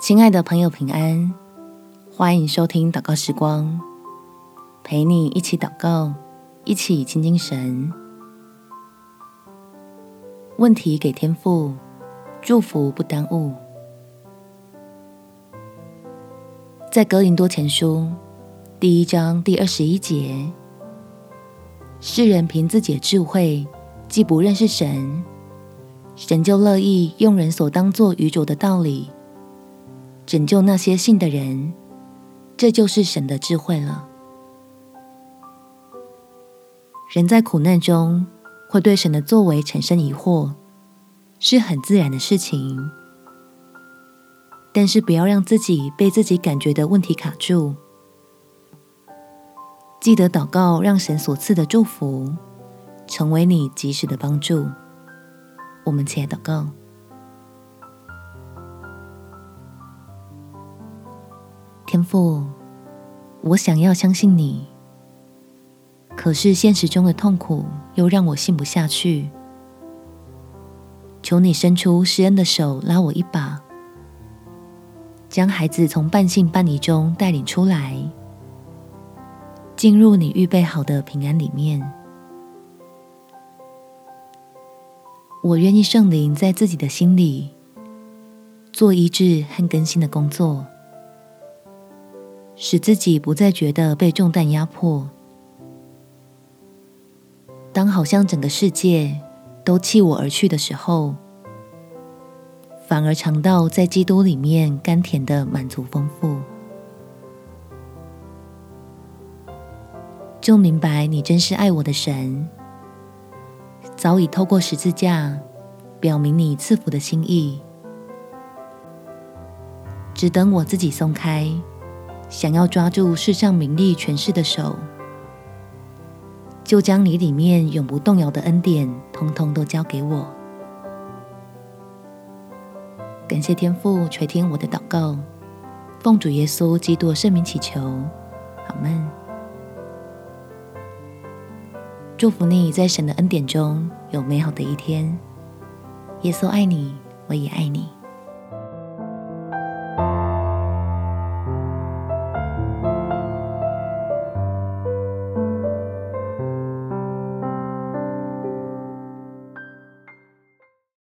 亲爱的朋友，平安！欢迎收听祷告时光，陪你一起祷告，一起亲近神。问题给天赋，祝福不耽误。在哥林多前书第一章第二十一节，世人凭自己的智慧，既不认识神，神就乐意用人所当作愚拙的道理。拯救那些信的人，这就是神的智慧了。人在苦难中会对神的作为产生疑惑，是很自然的事情。但是不要让自己被自己感觉的问题卡住，记得祷告，让神所赐的祝福成为你及时的帮助。我们且祷告。天父，我想要相信你，可是现实中的痛苦又让我信不下去。求你伸出施恩的手，拉我一把，将孩子从半信半疑中带领出来，进入你预备好的平安里面。我愿意圣灵在自己的心里做医治和更新的工作。使自己不再觉得被重担压迫。当好像整个世界都弃我而去的时候，反而尝到在基督里面甘甜的满足丰富，就明白你真是爱我的神，早已透过十字架表明你赐福的心意，只等我自己松开。想要抓住世上名利权势的手，就将你里面永不动摇的恩典，通通都交给我。感谢天父垂听我的祷告，奉主耶稣基督圣名祈求，阿们。祝福你在神的恩典中有美好的一天。耶稣爱你，我也爱你。